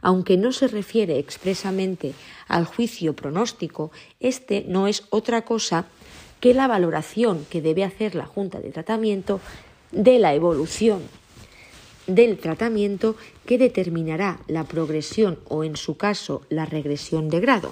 Aunque no se refiere expresamente al juicio pronóstico, este no es otra cosa que la valoración que debe hacer la Junta de Tratamiento de la evolución del tratamiento que determinará la progresión o, en su caso, la regresión de grado.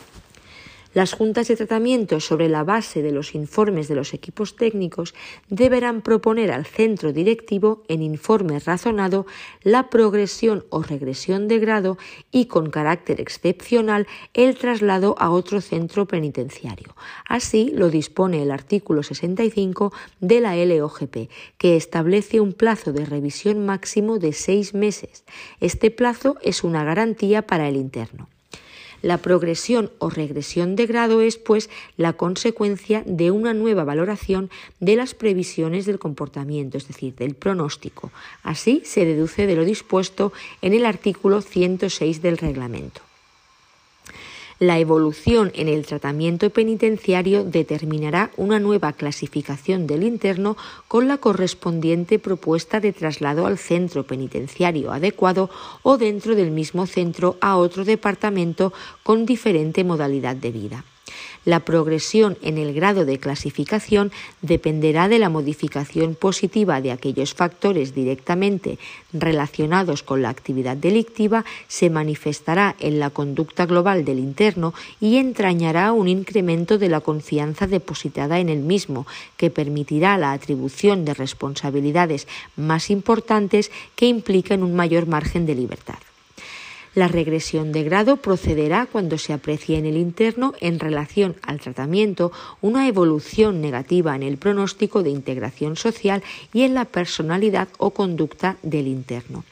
Las juntas de tratamiento, sobre la base de los informes de los equipos técnicos, deberán proponer al centro directivo, en informe razonado, la progresión o regresión de grado y, con carácter excepcional, el traslado a otro centro penitenciario. Así lo dispone el artículo 65 de la LOGP, que establece un plazo de revisión máximo de seis meses. Este plazo es una garantía para el interno. La progresión o regresión de grado es, pues, la consecuencia de una nueva valoración de las previsiones del comportamiento, es decir, del pronóstico. Así se deduce de lo dispuesto en el artículo 106 del reglamento. La evolución en el tratamiento penitenciario determinará una nueva clasificación del interno con la correspondiente propuesta de traslado al centro penitenciario adecuado o dentro del mismo centro a otro departamento con diferente modalidad de vida. La progresión en el grado de clasificación dependerá de la modificación positiva de aquellos factores directamente relacionados con la actividad delictiva, se manifestará en la conducta global del interno y entrañará un incremento de la confianza depositada en el mismo, que permitirá la atribución de responsabilidades más importantes que implican un mayor margen de libertad. La regresión de grado procederá cuando se aprecie en el interno en relación al tratamiento una evolución negativa en el pronóstico de integración social y en la personalidad o conducta del interno.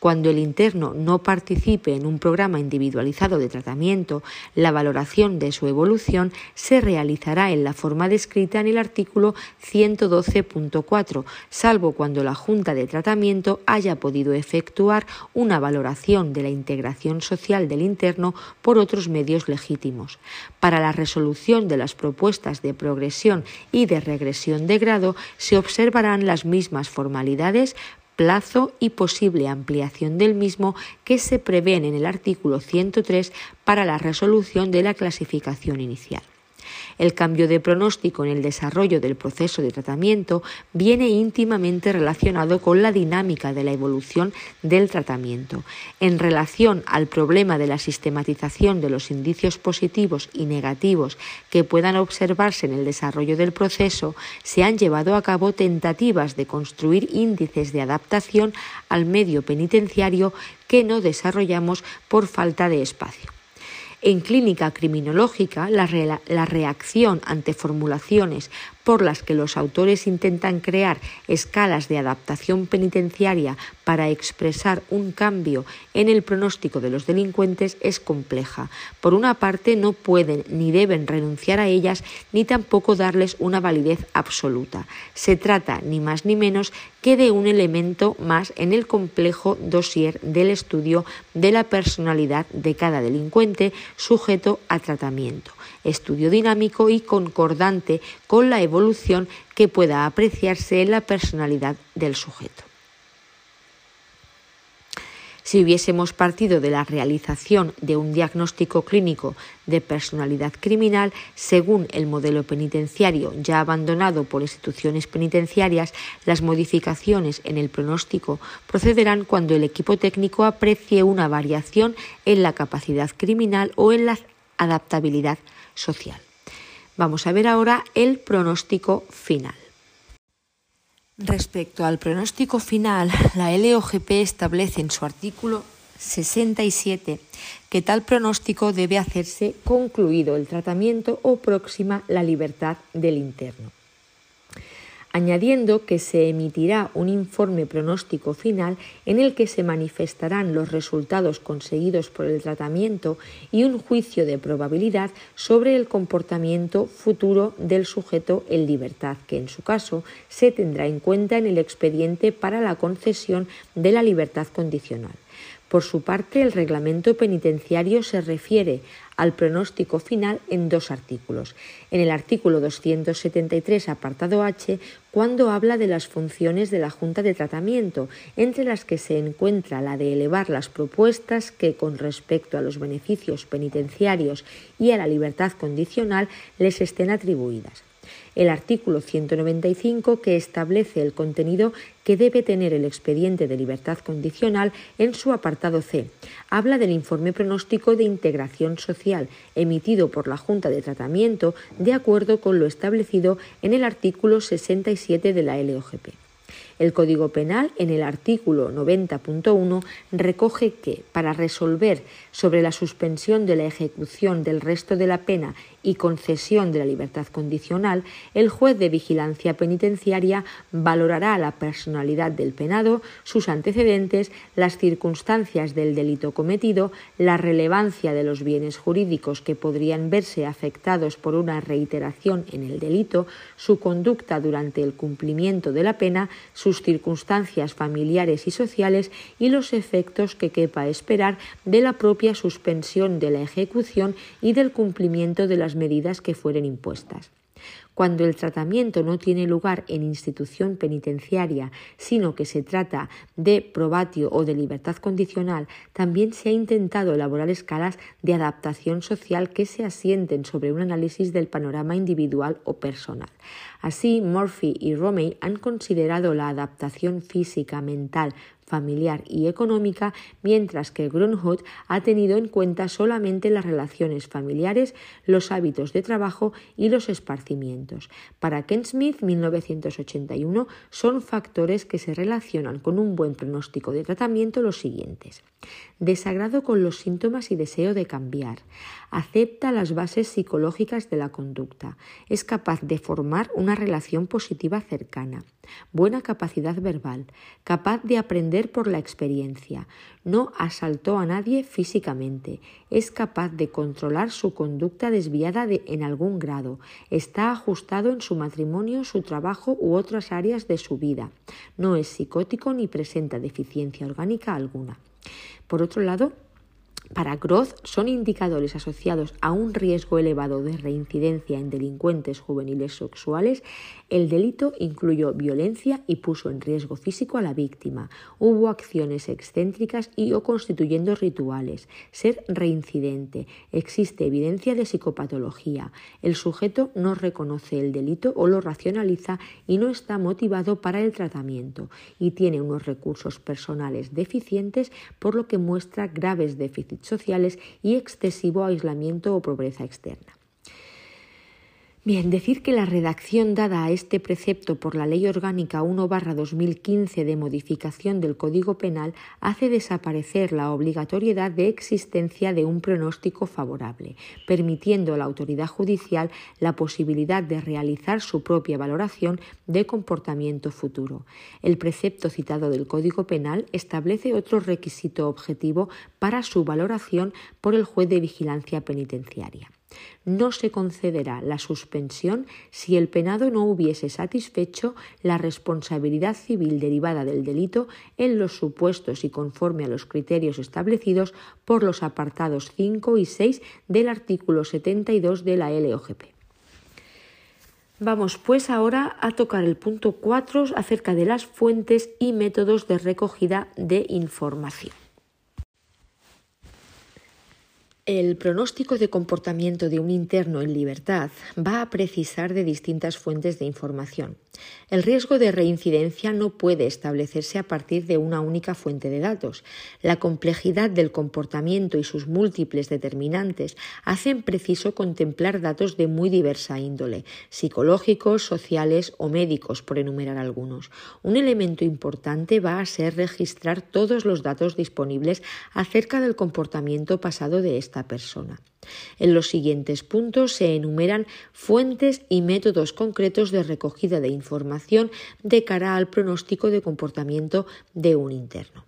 Cuando el interno no participe en un programa individualizado de tratamiento, la valoración de su evolución se realizará en la forma descrita en el artículo 112.4, salvo cuando la Junta de Tratamiento haya podido efectuar una valoración de la integración social del interno por otros medios legítimos. Para la resolución de las propuestas de progresión y de regresión de grado se observarán las mismas formalidades plazo y posible ampliación del mismo que se prevén en el artículo 103 para la resolución de la clasificación inicial. El cambio de pronóstico en el desarrollo del proceso de tratamiento viene íntimamente relacionado con la dinámica de la evolución del tratamiento. En relación al problema de la sistematización de los indicios positivos y negativos que puedan observarse en el desarrollo del proceso, se han llevado a cabo tentativas de construir índices de adaptación al medio penitenciario que no desarrollamos por falta de espacio. En clínica criminológica, la, reacción ante formulaciones por las que los autores intentan crear escalas de adaptación penitenciaria para expresar un cambio en el pronóstico de los delincuentes es compleja. Por una parte, no pueden ni deben renunciar a ellas ni tampoco darles una validez absoluta. Se trata ni más ni menos que de un elemento más en el complejo dossier del estudio de la personalidad de cada delincuente sujeto a tratamiento estudio dinámico y concordante con la evolución que pueda apreciarse en la personalidad del sujeto. Si hubiésemos partido de la realización de un diagnóstico clínico de personalidad criminal, según el modelo penitenciario ya abandonado por instituciones penitenciarias, las modificaciones en el pronóstico procederán cuando el equipo técnico aprecie una variación en la capacidad criminal o en la adaptabilidad social. Vamos a ver ahora el pronóstico final. Respecto al pronóstico final, la LOGP establece en su artículo 67 que tal pronóstico debe hacerse concluido el tratamiento o próxima la libertad del interno añadiendo que se emitirá un informe pronóstico final en el que se manifestarán los resultados conseguidos por el tratamiento y un juicio de probabilidad sobre el comportamiento futuro del sujeto en libertad, que en su caso se tendrá en cuenta en el expediente para la concesión de la libertad condicional. Por su parte, el reglamento penitenciario se refiere al pronóstico final en dos artículos. En el artículo 273, apartado H, cuando habla de las funciones de la Junta de Tratamiento, entre las que se encuentra la de elevar las propuestas que, con respecto a los beneficios penitenciarios y a la libertad condicional, les estén atribuidas el artículo 195 que establece el contenido que debe tener el expediente de libertad condicional en su apartado C. Habla del informe pronóstico de integración social emitido por la Junta de Tratamiento de acuerdo con lo establecido en el artículo 67 de la LOGP. El Código Penal, en el artículo 90.1, recoge que, para resolver sobre la suspensión de la ejecución del resto de la pena y concesión de la libertad condicional, el juez de vigilancia penitenciaria valorará la personalidad del penado, sus antecedentes, las circunstancias del delito cometido, la relevancia de los bienes jurídicos que podrían verse afectados por una reiteración en el delito, su conducta durante el cumplimiento de la pena, sus circunstancias familiares y sociales y los efectos que quepa esperar de la propia suspensión de la ejecución y del cumplimiento de las medidas que fueren impuestas. Cuando el tratamiento no tiene lugar en institución penitenciaria, sino que se trata de probatio o de libertad condicional, también se ha intentado elaborar escalas de adaptación social que se asienten sobre un análisis del panorama individual o personal. Así, Murphy y Romey han considerado la adaptación física, mental, familiar y económica, mientras que Grunhood ha tenido en cuenta solamente las relaciones familiares, los hábitos de trabajo y los esparcimientos. Para Ken Smith, 1981, son factores que se relacionan con un buen pronóstico de tratamiento los siguientes. Desagrado con los síntomas y deseo de cambiar. Acepta las bases psicológicas de la conducta. Es capaz de formar una relación positiva cercana. Buena capacidad verbal. Capaz de aprender por la experiencia. No asaltó a nadie físicamente. Es capaz de controlar su conducta desviada en algún grado. Está ajustado en su matrimonio, su trabajo u otras áreas de su vida. No es psicótico ni presenta deficiencia orgánica alguna. Por otro lado, para Groth son indicadores asociados a un riesgo elevado de reincidencia en delincuentes juveniles sexuales. El delito incluyó violencia y puso en riesgo físico a la víctima. Hubo acciones excéntricas y o constituyendo rituales. Ser reincidente. Existe evidencia de psicopatología. El sujeto no reconoce el delito o lo racionaliza y no está motivado para el tratamiento y tiene unos recursos personales deficientes por lo que muestra graves déficits sociales y excesivo aislamiento o pobreza externa. Bien, decir que la redacción dada a este precepto por la Ley Orgánica 1-2015 de modificación del Código Penal hace desaparecer la obligatoriedad de existencia de un pronóstico favorable, permitiendo a la autoridad judicial la posibilidad de realizar su propia valoración de comportamiento futuro. El precepto citado del Código Penal establece otro requisito objetivo para su valoración por el juez de vigilancia penitenciaria. No se concederá la suspensión si el penado no hubiese satisfecho la responsabilidad civil derivada del delito en los supuestos y conforme a los criterios establecidos por los apartados 5 y 6 del artículo 72 de la LOGP. Vamos pues ahora a tocar el punto 4 acerca de las fuentes y métodos de recogida de información. El pronóstico de comportamiento de un interno en libertad va a precisar de distintas fuentes de información. El riesgo de reincidencia no puede establecerse a partir de una única fuente de datos. La complejidad del comportamiento y sus múltiples determinantes hacen preciso contemplar datos de muy diversa índole, psicológicos, sociales o médicos, por enumerar algunos. Un elemento importante va a ser registrar todos los datos disponibles acerca del comportamiento pasado de esta persona. En los siguientes puntos se enumeran fuentes y métodos concretos de recogida de información de cara al pronóstico de comportamiento de un interno.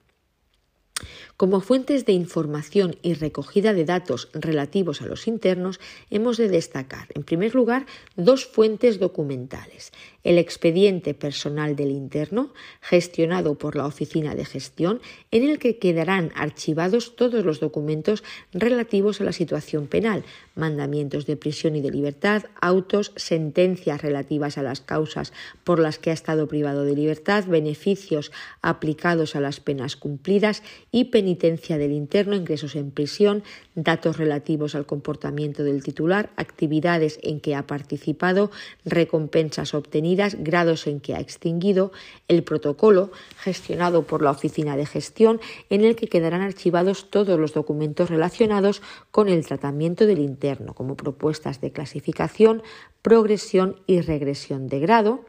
Como fuentes de información y recogida de datos relativos a los internos, hemos de destacar, en primer lugar, dos fuentes documentales. El expediente personal del interno, gestionado por la Oficina de Gestión, en el que quedarán archivados todos los documentos relativos a la situación penal, mandamientos de prisión y de libertad, autos, sentencias relativas a las causas por las que ha estado privado de libertad, beneficios aplicados a las penas cumplidas y penitencia del interno, ingresos en prisión, datos relativos al comportamiento del titular, actividades en que ha participado, recompensas obtenidas, grados en que ha extinguido, el protocolo gestionado por la Oficina de Gestión, en el que quedarán archivados todos los documentos relacionados con el tratamiento del interno, como propuestas de clasificación, progresión y regresión de grado,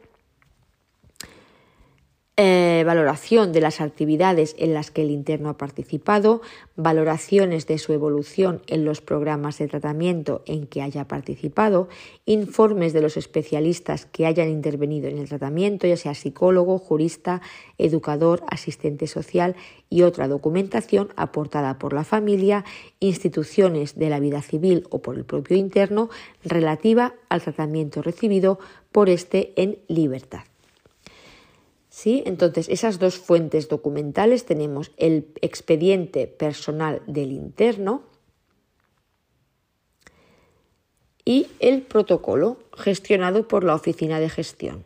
eh, valoración de las actividades en las que el interno ha participado, valoraciones de su evolución en los programas de tratamiento en que haya participado, informes de los especialistas que hayan intervenido en el tratamiento, ya sea psicólogo, jurista, educador, asistente social y otra documentación aportada por la familia, instituciones de la vida civil o por el propio interno relativa al tratamiento recibido por este en libertad. ¿Sí? Entonces, esas dos fuentes documentales tenemos el expediente personal del interno y el protocolo gestionado por la oficina de gestión.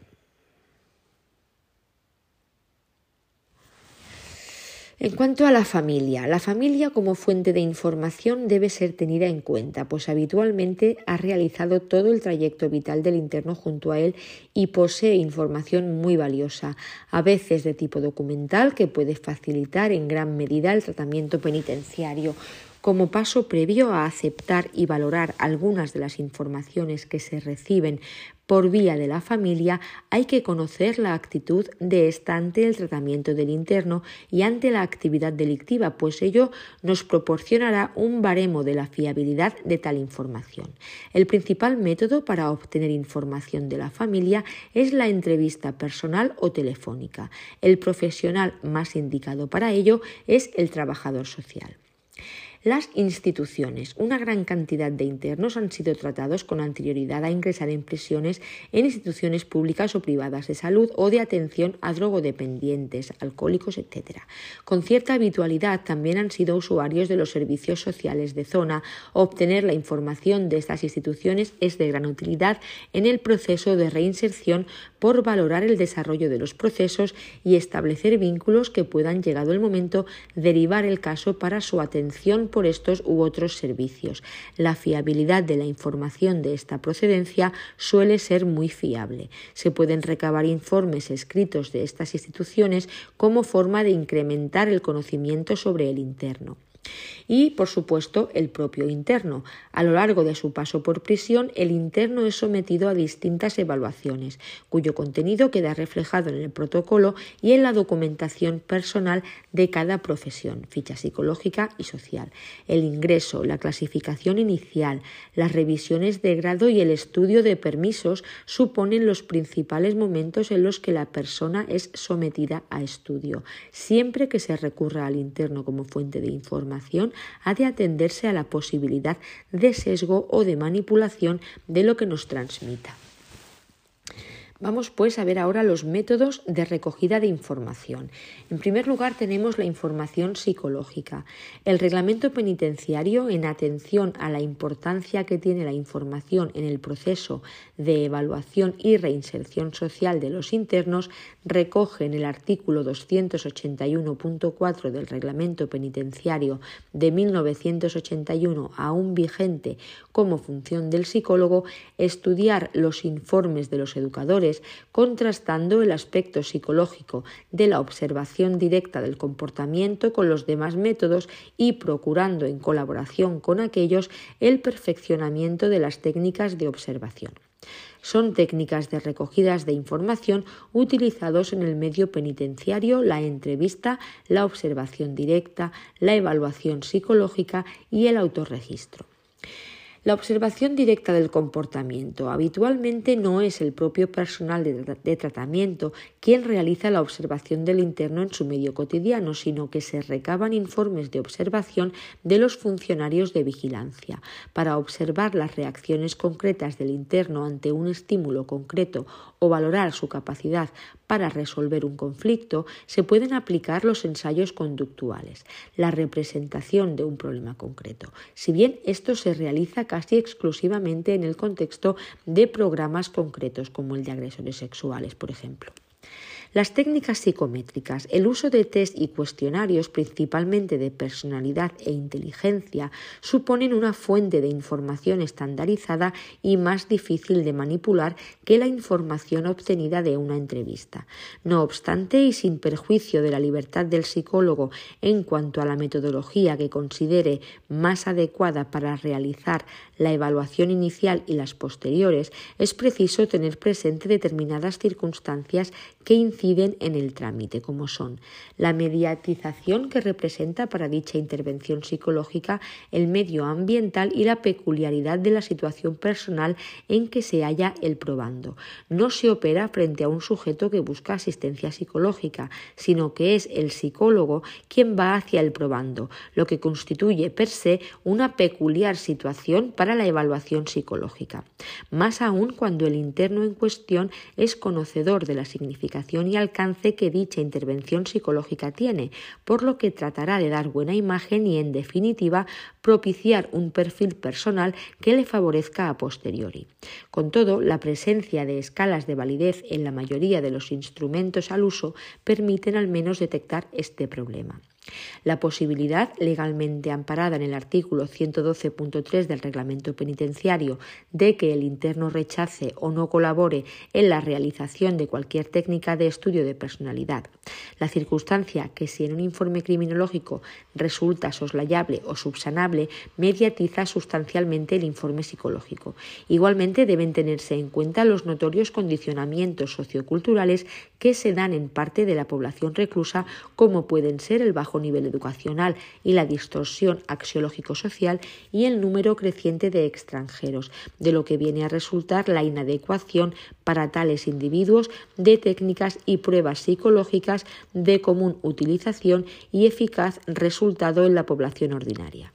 En cuanto a la familia, la familia como fuente de información debe ser tenida en cuenta, pues habitualmente ha realizado todo el trayecto vital del interno junto a él y posee información muy valiosa, a veces de tipo documental, que puede facilitar en gran medida el tratamiento penitenciario. Como paso previo a aceptar y valorar algunas de las informaciones que se reciben por vía de la familia, hay que conocer la actitud de esta ante el tratamiento del interno y ante la actividad delictiva, pues ello nos proporcionará un baremo de la fiabilidad de tal información. El principal método para obtener información de la familia es la entrevista personal o telefónica. El profesional más indicado para ello es el trabajador social. Las instituciones. Una gran cantidad de internos han sido tratados con anterioridad a ingresar en prisiones en instituciones públicas o privadas de salud o de atención a drogodependientes, alcohólicos, etc. Con cierta habitualidad también han sido usuarios de los servicios sociales de zona. Obtener la información de estas instituciones es de gran utilidad en el proceso de reinserción por valorar el desarrollo de los procesos y establecer vínculos que puedan, llegado el momento, derivar el caso para su atención por estos u otros servicios. La fiabilidad de la información de esta procedencia suele ser muy fiable. Se pueden recabar informes escritos de estas instituciones como forma de incrementar el conocimiento sobre el interno y, por supuesto, el propio interno. A lo largo de su paso por prisión, el interno es sometido a distintas evaluaciones, cuyo contenido queda reflejado en el protocolo y en la documentación personal de cada profesión, ficha psicológica y social. El ingreso, la clasificación inicial, las revisiones de grado y el estudio de permisos suponen los principales momentos en los que la persona es sometida a estudio. Siempre que se recurra al interno como fuente de información, ha de atenderse a la posibilidad de sesgo o de manipulación de lo que nos transmita. Vamos pues a ver ahora los métodos de recogida de información. En primer lugar tenemos la información psicológica. El reglamento penitenciario, en atención a la importancia que tiene la información en el proceso de evaluación y reinserción social de los internos, recoge en el artículo 281.4 del reglamento penitenciario de 1981 aún vigente como función del psicólogo estudiar los informes de los educadores contrastando el aspecto psicológico de la observación directa del comportamiento con los demás métodos y procurando en colaboración con aquellos el perfeccionamiento de las técnicas de observación. Son técnicas de recogidas de información utilizados en el medio penitenciario, la entrevista, la observación directa, la evaluación psicológica y el autorregistro. La observación directa del comportamiento habitualmente no es el propio personal de, tratamiento quien realiza la observación del interno en su medio cotidiano, sino que se recaban informes de observación de los funcionarios de vigilancia. Para observar las reacciones concretas del interno ante un estímulo concreto o valorar su capacidad para resolver un conflicto, se pueden aplicar los ensayos conductuales, la representación de un problema concreto. Si bien esto se realiza casi exclusivamente en el contexto de programas concretos como el de agresores sexuales, por ejemplo. Las técnicas psicométricas, el uso de test y cuestionarios, principalmente de personalidad e inteligencia, suponen una fuente de información estandarizada y más difícil de manipular que la información obtenida de una entrevista. No obstante, y sin perjuicio de la libertad del psicólogo en cuanto a la metodología que considere más adecuada para realizar la evaluación inicial y las posteriores, es preciso tener presente determinadas circunstancias que inciden en el trámite, como son la mediatización que representa para dicha intervención psicológica el medio ambiental y la peculiaridad de la situación personal en que se halla el probando. No se opera frente a un sujeto que busca asistencia psicológica, sino que es el psicólogo quien va hacia el probando, lo que constituye per se una peculiar situación para la evaluación psicológica. Más aún cuando el interno en cuestión es conocedor de la significación y alcance que dicha intervención psicológica tiene, por lo que tratará de dar buena imagen y, en definitiva, propiciar un perfil personal que le favorezca a posteriori. Con todo, la presencia de escalas de validez en la mayoría de los instrumentos al uso permiten al menos detectar este problema. La posibilidad, legalmente amparada en el artículo 112.3 del reglamento penitenciario, de que el interno rechace o no colabore en la realización de cualquier técnica de estudio de personalidad. La circunstancia que si en un informe criminológico resulta soslayable o subsanable, mediatiza sustancialmente el informe psicológico. Igualmente deben tenerse en cuenta los notorios condicionamientos socioculturales que se dan en parte de la población reclusa, como pueden ser el nivel educacional y la distorsión axiológico-social y el número creciente de extranjeros, de lo que viene a resultar la inadecuación para tales individuos de técnicas y pruebas psicológicas de común utilización y eficaz resultado en la población ordinaria.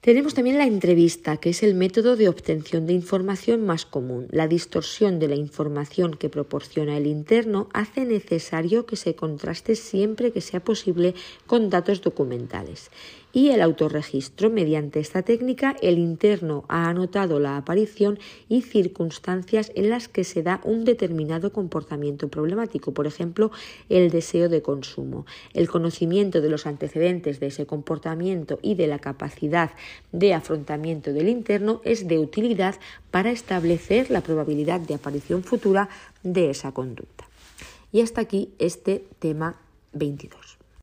Tenemos también la entrevista, que es el método de obtención de información más común. La distorsión de la información que proporciona el interno hace necesario que se contraste siempre que sea posible con datos documentales y el autorregistro. Mediante esta técnica, el interno ha anotado la aparición y circunstancias en las que se da un determinado comportamiento problemático, por ejemplo, el deseo de consumo. El conocimiento de los antecedentes de ese comportamiento y de la capacidad de afrontamiento del interno es de utilidad para establecer la probabilidad de aparición futura de esa conducta. Y hasta aquí este tema 22.